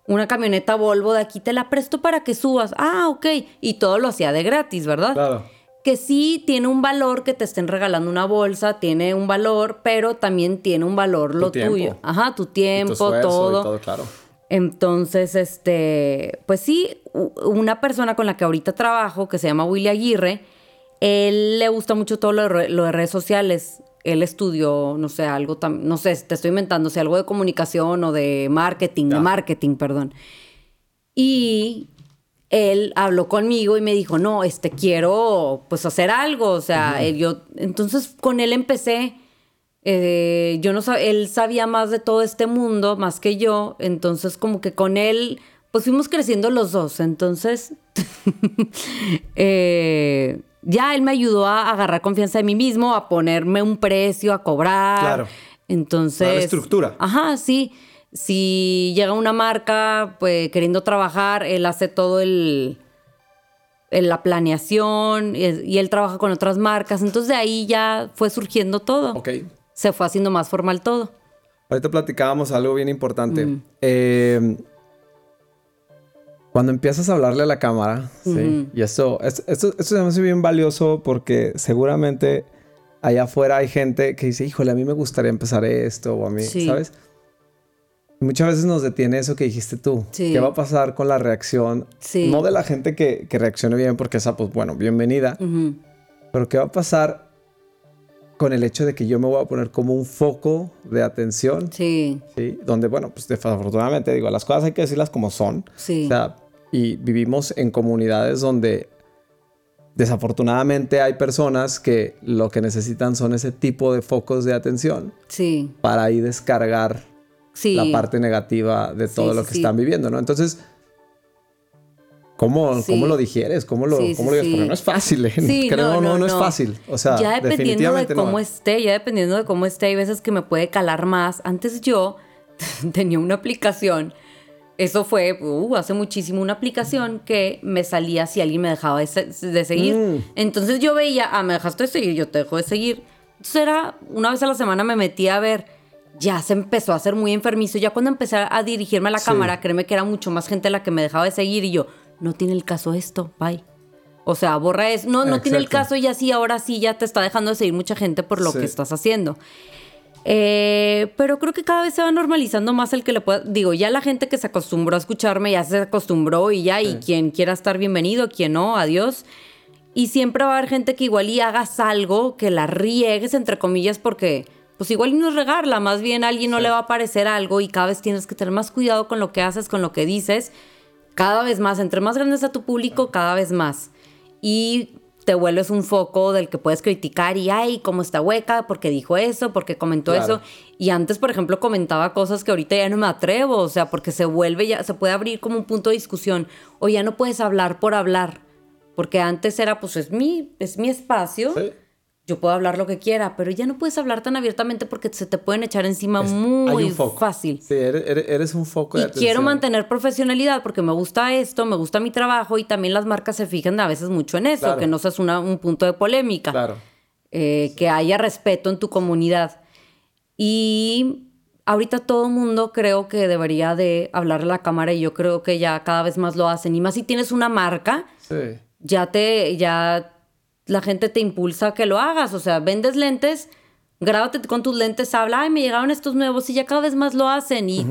una camioneta Volvo de aquí te la presto para que subas. Ah, ok. Y todo lo hacía de gratis, ¿verdad?
Claro.
que sí tiene un valor que te estén regalando una bolsa, tiene un valor, pero también tiene un valor lo tuyo. Ajá, tu tiempo, todo.
todo claro.
Entonces, este, pues sí, una persona con la que ahorita trabajo, que se llama Willy Aguirre, él le gusta mucho todo lo de, redes sociales. Él estudió, no sé, algo tan, no sé, te estoy inventando, si algo de comunicación o de marketing, de marketing, perdón. Y él habló conmigo y me dijo, no, este, quiero, pues, hacer algo. O sea, yo, entonces con él empecé eh, yo no él sabía más de todo este mundo, más que yo, entonces como que con él, pues fuimos creciendo los dos, entonces eh, ya él me ayudó a agarrar confianza de mí mismo, a ponerme un precio, a cobrar. Claro. Entonces... La
estructura.
Ajá, sí. Si llega una marca pues, queriendo trabajar, él hace todo el la planeación y, él trabaja con otras marcas. Entonces de ahí ya fue surgiendo todo.
Ok
se fue haciendo más formal todo.
Ahorita platicábamos algo bien importante. Eh, cuando empiezas a hablarle a la cámara, ¿sí? Y eso, esto, esto, se me hace bien valioso porque seguramente allá afuera hay gente que dice, híjole, a mí me gustaría empezar esto o a mí, ¿sabes? muchas veces nos detiene eso que dijiste tú. ¿Qué va a pasar con la reacción? No de la gente que, que, reaccione bien, porque esa, pues bueno, bienvenida. Pero ¿qué va a pasar con el hecho de que yo me voy a poner como un foco de atención.
Sí.
Sí. Donde, bueno, pues desafortunadamente digo, las cosas hay que decirlas como son.
Sí.
O sea, y vivimos en comunidades donde desafortunadamente hay personas que lo que necesitan son ese tipo de focos de atención.
Sí.
Para ahí descargar sí. la parte negativa de todo lo que están viviendo, ¿no? Entonces, ¿Cómo, lo digieres? ¿Cómo lo, cómo lo Porque no es fácil, ¿eh? Creo, no, no, es fácil. O sea,
ya dependiendo de cómo esté, ya dependiendo de cómo esté, hay veces que me puede calar más. Antes yo tenía una aplicación, eso fue uh, hace muchísimo, una aplicación que me salía si alguien me dejaba de, seguir. Mm. Entonces yo veía, ah, me dejaste de seguir, yo te dejo de seguir. Entonces era, una vez a la semana me metía a ver ya se empezó a hacer muy enfermizo. Ya cuando empecé a dirigirme a la cámara, créeme que era mucho más gente la que me dejaba de seguir y yo, no tiene el caso esto, bye. O sea, borra eso. No, no tiene el caso y así, ahora sí ya te está dejando de seguir mucha gente por lo que estás haciendo. Eh, pero creo que cada vez se va normalizando más el que le pueda. Digo, ya la gente que se acostumbró a escucharme ya se acostumbró y ya, y quien quiera estar bienvenido, quien no, adiós. Y siempre va a haber gente que igual y hagas algo, que la riegues, entre comillas, porque pues igual y no es regarla, más bien a alguien no le va a parecer algo y cada vez tienes que tener más cuidado con lo que haces, con lo que dices cada vez más, entre más grande sea tu público, cada vez más. Y te vuelves un foco del que puedes criticar y, ay, cómo está hueca, porque dijo eso, porque comentó eso. Y antes, por ejemplo, comentaba cosas que ahorita ya no me atrevo, o sea, porque se vuelve ya, se puede abrir como un punto de discusión. O ya no puedes hablar por hablar. Porque antes era, pues es mi, es mi espacio yo puedo hablar lo que quiera, pero ya no puedes hablar tan abiertamente porque se te pueden echar encima muy fácil.
Sí, eres, un foco
de y quiero mantener profesionalidad porque me gusta esto, me gusta mi trabajo y también las marcas se fijan a veces mucho en eso, que no seas un punto de polémica.
Claro.
Eh, que haya respeto en tu comunidad. Y ahorita todo el mundo creo que debería de hablar a la cámara y yo creo que ya cada vez más lo hacen. Y más si tienes una marca, ya te, ya la gente te impulsa a que lo hagas. O sea, vendes lentes, grábate con tus lentes, habla, ay, me llegaron estos nuevos y ya cada vez más lo hacen. Y,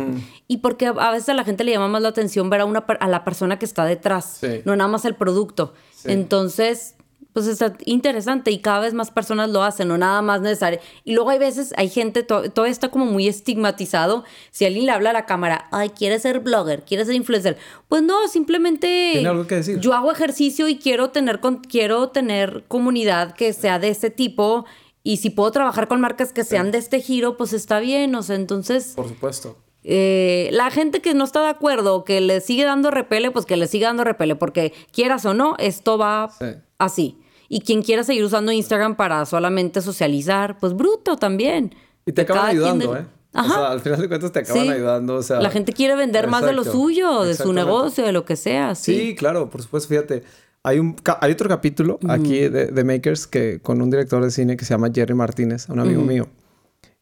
y porque a veces a la gente le llama más la atención ver a, una, a la persona que está detrás, no nada más el producto. Entonces, pues está interesante y cada vez más personas lo hacen, no nada más necesario. Y luego hay veces, hay gente, todo, está como muy estigmatizado. Si alguien le habla a la cámara, ay, quiere ser blogger, quiere ser influencer. Pues no, simplemente
¿Tiene algo que decir?
yo hago ejercicio y quiero tener, quiero tener comunidad que sea de este tipo. Y si puedo trabajar con marcas que sean de este giro, pues está bien. O sea, entonces...
Por supuesto.
Eh, la gente que no está de acuerdo, que le sigue dando repele, pues que le siga dando repele, porque quieras o no, esto va así. Y quien quiera seguir usando Instagram para solamente socializar, pues bruto también.
Y te acaban ayudando, ¿eh? Ajá. O sea, al final de cuentas te acaban ayudando. O sea,
la gente quiere vender más de lo suyo, de su negocio, de lo que sea.
Sí, claro, por supuesto. Fíjate, hay, un, hay otro capítulo aquí de, Makers que con un director de cine que se llama Jerry Martínez, un amigo mío.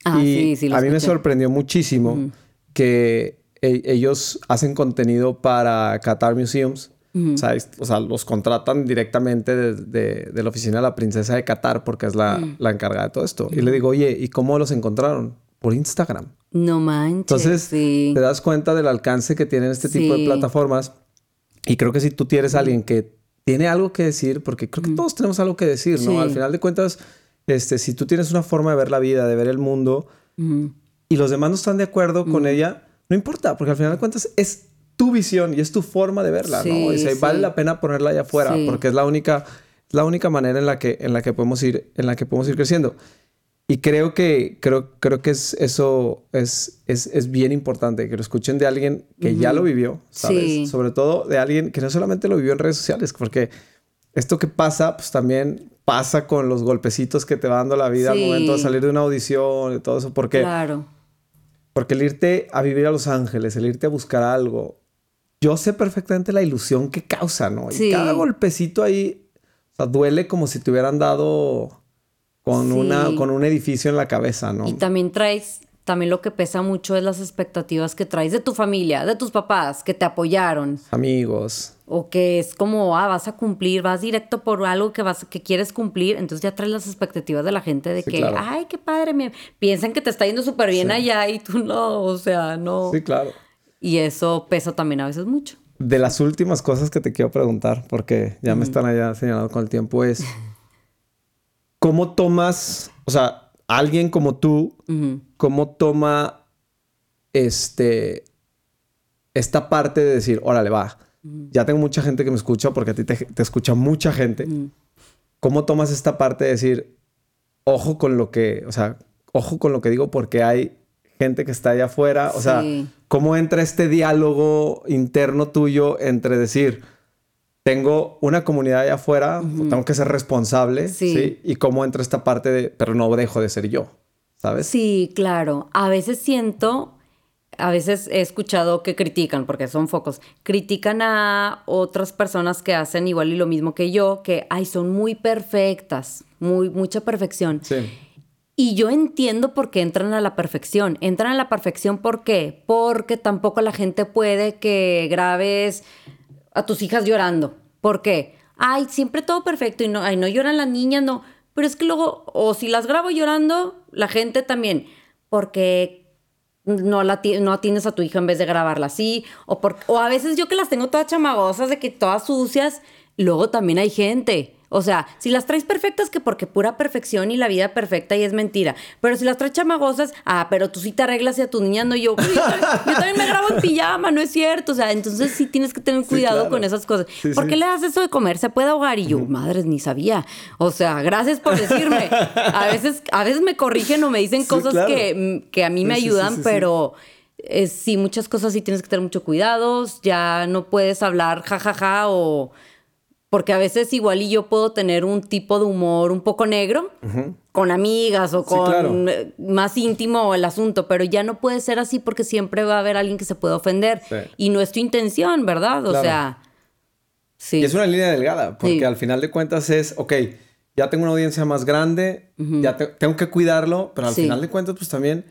Ah, y sí, sí,
a mí me sorprendió muchísimo que e, ellos hacen contenido para Qatar Museums o, sea, o, sea, los contratan directamente de, de, la oficina de la princesa de Qatar porque es la, la encargada de todo esto. Y le digo, oye, ¿y cómo los encontraron? Por Instagram.
No manches.
Entonces, te das cuenta del alcance que tienen este tipo de plataformas. Y creo que si tú tienes a alguien que tiene algo que decir, porque creo que todos tenemos algo que decir, ¿no? Al final de cuentas, este, si tú tienes una forma de ver la vida, de ver el mundo, y los demás no están de acuerdo con ella, no importa, porque al final de cuentas es tu visión y es tu forma de verla, ¿no? Y vale la pena ponerla allá afuera, porque es la única, la única manera en la que, en la que podemos ir, en la que podemos ir creciendo. Y creo que, creo, creo que es, eso es, es, es bien importante, que lo escuchen de alguien que ya lo vivió, ¿sabes? Sobre todo de alguien que no solamente lo vivió en redes sociales, porque esto que pasa, pues también pasa con los golpecitos que te va dando la vida al momento de salir de una audición y todo eso, porque... Claro. Porque el irte a vivir a Los Ángeles, el irte a buscar algo, yo sé perfectamente la ilusión que causa, ¿no? Y cada golpecito ahí, o sea, duele como si te hubieran dado con, una, con un edificio en la cabeza, ¿no?
Y también traes, también lo que pesa mucho es las expectativas que traes de tu familia, de tus papás, que te apoyaron.
Amigos.
O que es como, ah, vas a cumplir, vas directo por algo que, vas, que quieres cumplir, entonces ya traes las expectativas de la gente de que, ay, qué padre, me... piensan que te está yendo súper bien allá y tú no, o sea, no.
Sí, claro.
Y eso pesa también a veces mucho.
De las últimas cosas que te quiero preguntar, porque ya me están allá señalando con el tiempo, es... ¿Cómo tomas, o sea, alguien como tú, cómo toma este, esta parte de decir, órale, va, ya tengo mucha gente que me escucha porque a ti te, escucha mucha gente. ¿Cómo tomas esta parte de decir, ojo con lo que, o sea, ojo con lo que digo porque hay gente que está allá afuera? O sea, ¿cómo entra este diálogo interno tuyo entre decir, tengo una comunidad allá afuera, tengo que ser responsable, sí. Y cómo entra esta parte de, pero no dejo de ser yo, ¿sabes?
Sí, claro. A veces siento, a veces he escuchado que critican, porque son focos, critican a otras personas que hacen igual y lo mismo que yo, que, ay, son muy perfectas, muy, mucha perfección. Sí. Y yo entiendo por qué entran a la perfección. Entran a la perfección ¿por qué? Porque tampoco la gente puede que grabes a tus hijas llorando. ¿Por qué? Ay, siempre todo perfecto y no, ay, no lloran las niñas, no. Pero es que luego, o si las grabo llorando, la gente también, porque no, la, no atiendes a tu hija en vez de grabarla así, o, por, o a veces yo que las tengo todas chamagosas, de que todas sucias, luego también hay gente o sea, si las traes perfectas, que porque pura perfección y la vida perfecta y es mentira. Pero si las traes chamagosas, ah, pero tú sí te arreglas y a tu niña no yo. Yo, también me grabo en pijama, no es cierto. O sea, entonces sí tienes que tener cuidado con esas cosas. ¿Por qué le das eso de comer? ¿Se puede ahogar? Y yo, madres, ni sabía. O sea, gracias por decirme. A veces, a veces me corrigen o me dicen cosas que, que, a mí me ayudan, pero sí, muchas cosas sí tienes que tener mucho cuidado. Ya no puedes hablar jajaja ja, ja, o porque a veces igual y yo puedo tener un tipo de humor un poco negro con amigas o con eh, más íntimo el asunto, pero ya no puede ser así porque siempre va a haber alguien que se puede ofender y no es tu intención, ¿verdad? O sea,
sí. Y es una línea delgada porque al final de cuentas es, ok, ya tengo una audiencia más grande, ya tengo que cuidarlo, pero al final de cuentas pues también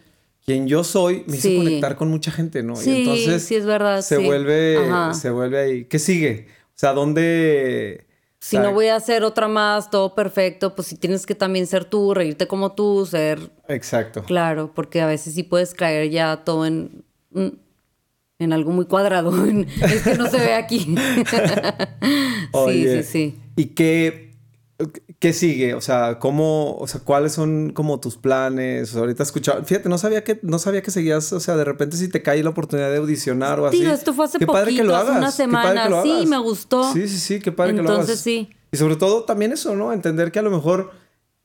quien yo soy me hizo conectar con mucha gente, ¿no?
Sí, y entonces sí es verdad.
Se vuelve, se vuelve ahí. ¿Qué sigue? O sea, ¿dónde...?
Si no voy a hacer otra más, todo perfecto, pues si tienes que también ser tú, reírte como tú, ser...
Exacto.
Claro, porque a veces sí puedes caer ya todo en... En algo muy cuadrado. es que no se ve aquí. sí, sí, sí.
¿Y qué ¿Qué sigue? O sea, ¿cómo, o sea, cuáles son como tus planes? ahorita escuchaba, fíjate, no sabía que, no sabía que seguías, o sea, de repente si te cae la oportunidad de audicionar o así.
Tío, esto fue hace qué padre que lo hagas. una semana. Sí, me gustó.
Sí, sí, sí, qué padre que lo hagas. Entonces sí. Y sobre todo también eso, ¿no? Entender que a lo mejor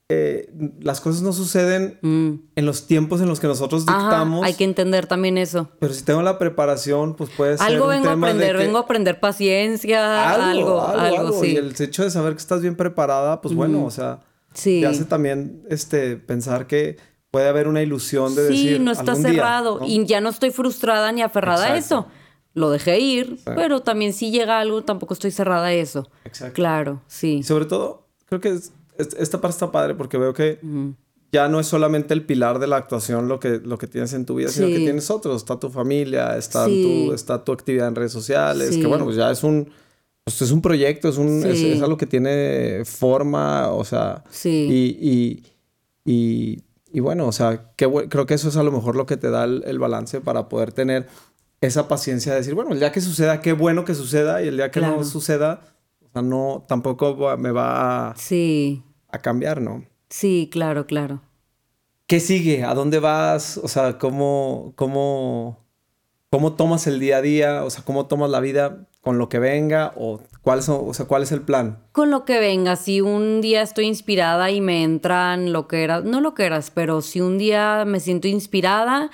eh, las cosas no suceden mm. en los tiempos en los que nosotros dictamos.
hay que entender también eso.
Pero si tengo la preparación, pues puede ser.
Algo vengo a aprender, vengo a aprender paciencia, algo, algo, sí.
Y el hecho de saber que estás bien preparada, pues bueno, o sea, sí. te hace también este, pensar que puede haber una ilusión de decir.
Sí, no está cerrado. Y ya no estoy frustrada ni aferrada a eso. Lo dejé ir, pero también si llega algo, tampoco estoy cerrada a eso. Exacto. Claro, sí.
Y sobre todo, creo que es esta parte está padre porque veo que ya no es solamente el pilar de la actuación lo que, lo que tienes en tu vida, sino que tienes otros. Está tu familia, está, tu, está tu actividad en redes sociales, que bueno, pues ya es un, pues es un proyecto, es, un, es,
Sí.
es algo que tiene forma, o sea,
Sí.
y, y, y, y bueno, o sea, bu- creo que eso es a lo mejor lo que te da el, el balance para poder tener esa paciencia de decir, bueno, el día que suceda, qué bueno que suceda, y el día que no suceda, sea, no, tampoco me va a,
Sí,
a cambiar, ¿no?
sí, claro, claro.
¿Qué sigue? ¿A dónde vas? O sea, ¿cómo, cómo, cómo tomas el día a día? O sea, ¿cómo tomas la vida con lo que venga? ¿O cuál, son- o sea, cuál es el plan?
Con lo que venga, si un día estoy inspirada y me entran lo que era, no lo que eras, pero si un día me siento inspirada,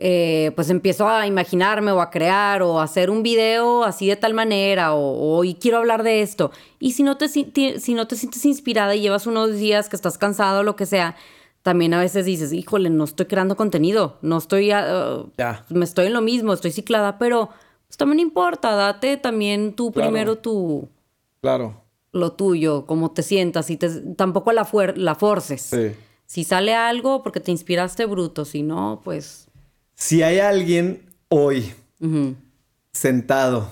eh, pues empiezo a imaginarme o a crear o a hacer un video así de tal manera o, o y quiero hablar de esto. Y si no, te, si, no te sientes inspirada y llevas unos días que estás cansado o lo que sea, también a veces dices, híjole, no estoy creando contenido, no estoy,
Ya.
me estoy en lo mismo, estoy ciclada, pero pues también importa, date también tú
Claro.
primero tu
Claro.
lo tuyo, cómo te sientas, y te, tampoco la, la forces.
Sí.
Si sale algo porque te inspiraste bruto, si no, pues...
Si hay alguien hoy sentado,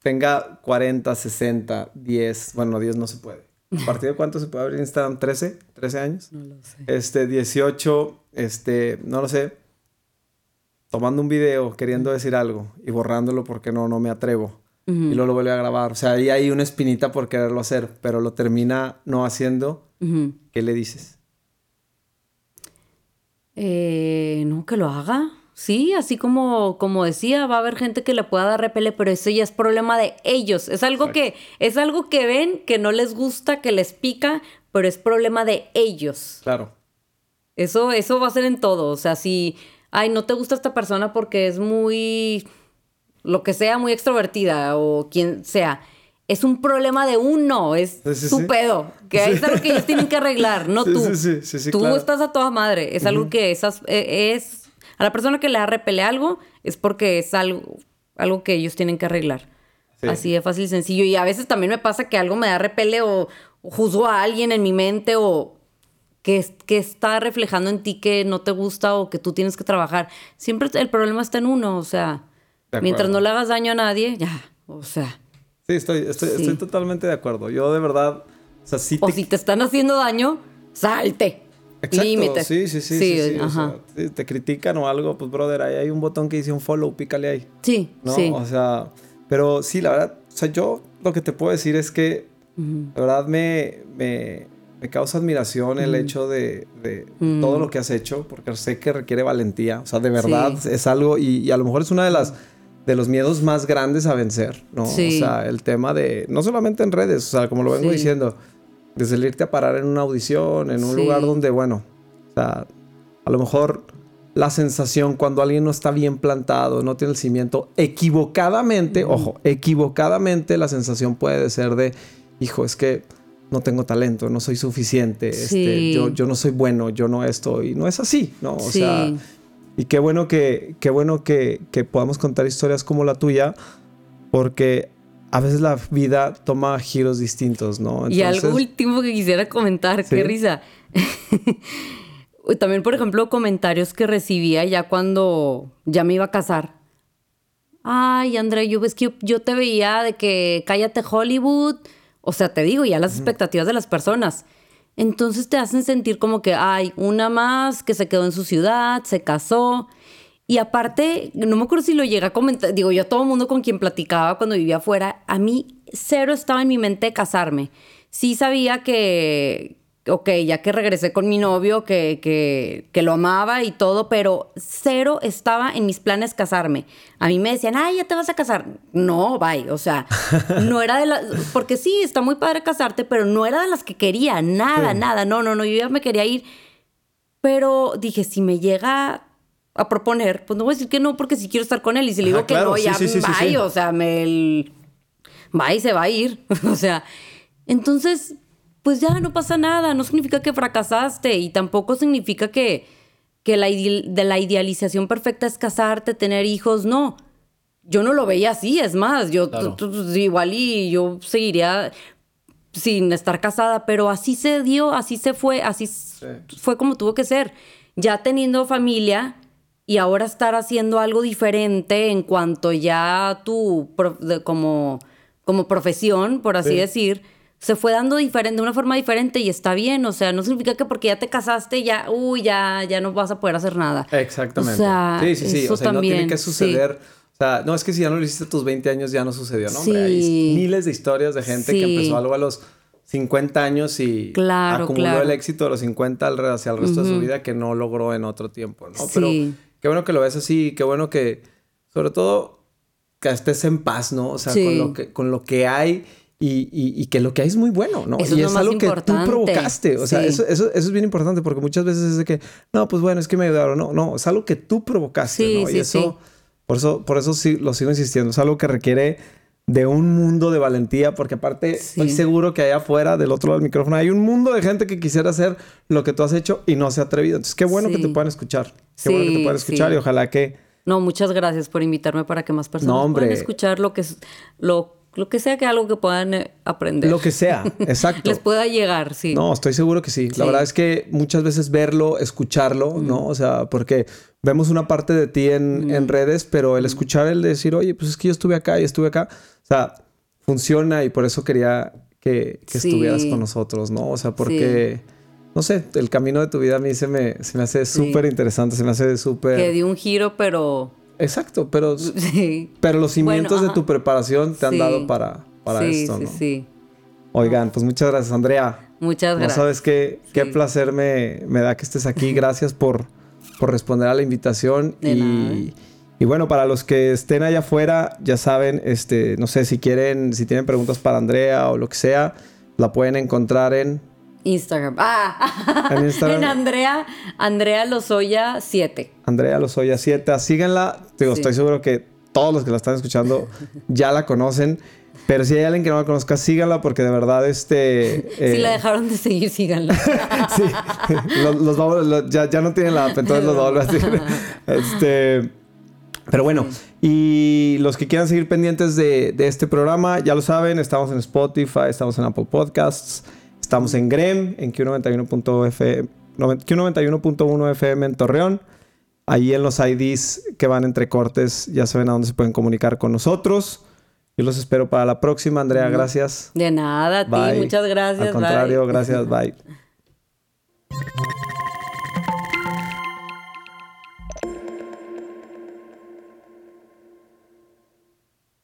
tenga 40, 60, 10, bueno, 10 no se puede. ¿A partir de cuánto se puede abrir Instagram? ¿13? ¿13 años?
No lo sé.
Este, 18, este, no lo sé. Tomando un video, queriendo decir algo y borrándolo porque no, no me atrevo. Y luego lo vuelve a grabar. O sea, ahí hay una espinita por quererlo hacer, pero lo termina no haciendo. ¿Qué le dices?
Eh, no, que lo haga. Sí, así como, como decía, va a haber gente que le pueda dar repele, pero eso ya es problema de ellos. Es algo que, es algo que ven, que no les gusta, que les pica, pero es problema de ellos.
Claro.
Eso, eso va a ser en todo. O sea, si, ay, no te gusta esta persona porque es muy, lo que sea, muy extrovertida o quien sea. Es un problema de uno, es
Sí, sí,
su
sí.
pedo. Que
Sí.
es algo que ellos tienen que arreglar, no tú.
sí, sí, sí, sí,
tú
claro.
estás a toda madre. Es algo que esas, eh, es. A la persona que le repele algo es porque es algo, algo que ellos tienen que arreglar.
Sí.
Así de fácil y sencillo. Y a veces también me pasa que algo me da repele o, o juzgo a alguien en mi mente o que, que está reflejando en ti que no te gusta o que tú tienes que trabajar. Siempre el problema está en uno, o sea, mientras no le hagas daño a nadie, ya, o sea,
Sí, estoy, estoy,
Sí.
estoy totalmente de acuerdo. Yo de verdad, o sea,
si te están haciendo daño, salte.
Exacto,
Límites.
sí, sí, sí, sí, sí, o
ajá.
sea, si te critican o algo, pues brother, ahí hay un botón que dice un follow, pícale ahí,
sí,
¿no?
sí.
O sea, pero sí, la verdad, o sea, yo lo que te puedo decir es que la verdad me, me, me causa admiración el hecho de, de
Mm.
todo lo que has hecho, porque sé que requiere valentía, o sea, de verdad
Sí.
es algo, y, y a lo mejor es una de las de los miedos más grandes a vencer, ¿no?
Sí.
O sea, el tema de, no solamente en redes, o sea, como lo vengo
Sí.
diciendo, desde el irte a parar en una audición, en un
Sí.
lugar donde, bueno, o sea, a lo mejor la sensación cuando alguien no está bien plantado, no tiene el cimiento, equivocadamente, ojo, equivocadamente la sensación puede ser de, hijo, es que no tengo talento, no soy suficiente, este,
Sí.
yo, yo no soy bueno, yo no esto, y no es así, ¿no? O
Sí.
sea, y qué bueno que, qué bueno que, que podamos contar historias como la tuya, porque a veces la vida toma giros distintos, ¿no?
y algo último que quisiera comentar,
Sí.
qué risa. También, por ejemplo, comentarios que recibía ya cuando ya me iba a casar. Ay, André, yo ves que yo, yo te veía de que cállate Hollywood. O sea, te digo, ya las expectativas de las personas. Entonces te hacen sentir como que hay una más que se quedó en su ciudad, se casó. Y aparte, no me acuerdo si lo llega a comentar, digo, yo a todo mundo con quien platicaba cuando vivía afuera, a mí cero estaba en mi mente casarme. Sí sabía que, ok, ya que regresé con mi novio, que, que, que lo amaba y todo, pero cero estaba en mis planes casarme. A mí me decían, ay, ya te vas a casar. No, bye, o sea, no era de las, porque sí, está muy padre casarte, pero no era de las que quería, nada,
Sí.
nada, no, no, no, yo ya me quería ir. Pero dije, si me llega a proponer, pues no voy a decir que no, porque sí quiero estar con él. Y si le
Ajá,
digo que
claro,
no, ya
sí,
bye, o sea, me el- va y se va a ir. o sea, entonces, pues ya no pasa nada. No significa que fracasaste y tampoco significa que, que la, de la idealización perfecta es casarte, tener hijos. No. Yo no lo veía así, es más, yo
Claro.
igual y yo seguiría sin estar casada, pero así se dio, así se fue, así fue como tuvo que ser. Ya teniendo familia, y ahora estar haciendo algo diferente en cuanto ya tu como, como profesión, por así decir, se fue dando diferente, de una forma diferente y está bien. O sea, no significa que porque ya te casaste ya, uy, ya, ya no vas a poder hacer nada.
Exactamente. O sea, sí, sí, sí. o sea, no tiene que suceder. O sea, no es que si ya no lo hiciste a tus 20 años ya no sucedió, ¿no? Hombre, hay miles de historias de gente que empezó algo a los 50 años y acumuló el éxito de los 50 hacia el resto de su vida que no logró en otro tiempo, ¿no? Pero qué bueno que lo ves así, qué bueno que, sobre todo, que estés en paz, ¿no? O sea, con, lo que, con lo que hay y, y, que lo que hay es muy bueno, ¿no?
Eso y es, algo que tú
provocaste. O sea, eso, eso, eso, es bien importante porque muchas veces es de que, no, pues bueno, es que me ayudaron. No, no, es algo que tú provocaste, ¿no? y eso, por eso, por eso sí lo sigo insistiendo. Es algo que requiere de un mundo de valentía, porque aparte estoy seguro que allá afuera, del otro lado del micrófono, hay un mundo de gente que quisiera hacer lo que tú has hecho y no se ha atrevido. Entonces, qué bueno que te puedan escuchar. Qué bueno que te puedan escuchar y ojalá que...
No, muchas gracias por invitarme para que más personas puedan escuchar lo que es lo lo que sea que algo que puedan eh, aprender.
Lo que sea, exacto.
Les pueda llegar, sí.
No, estoy seguro que sí. La verdad es que muchas veces verlo, escucharlo, ¿no? O sea, porque vemos una parte de ti en, redes, pero el escuchar, el decir, oye, pues es que yo estuve acá y estuve acá, o sea, funciona y por eso quería que, estuvieras con nosotros, ¿no? O sea, porque... No sé, el camino de tu vida a mí se me, se me hace súper interesante, se me hace súper...
Que dio un giro, pero
Exacto, pero, pero los cimientos de tu preparación te han dado para, para esto, ¿no? Sí, sí. Oigan, pues muchas gracias, Andrea.
Muchas gracias.
No sabes qué, qué placer me, me, da que estés aquí. Gracias por, por responder a la invitación. y, y, bueno, para los que estén allá afuera, ya saben, este, no sé si quieren, si tienen preguntas para Andrea o lo que sea, la pueden encontrar en
Instagram. Ah, en, Instagram. en Andrea, Andrea Lozoya 7.
Andrea Lozoya 7. Síganla. Digo, estoy seguro que todos los que la están escuchando ya la conocen. Pero si hay alguien que no la conozca, síganla porque de verdad este...
si la eh, dejaron de seguir, síganla.
sí, los, ya, ya, no tienen la app, entonces los vamos a seguir. Este... Pero bueno, y los que quieran seguir pendientes de, de, este programa, ya lo saben, estamos en Spotify, estamos en Apple Podcasts, Estamos en GREM, en Q91.1 FM en Torreón. Ahí en los IDs que van entre cortes ya saben a dónde se pueden comunicar con nosotros. Yo los espero para la próxima. Andrea, gracias.
De nada, a ti. Muchas gracias.
Al contrario, gracias. Bye.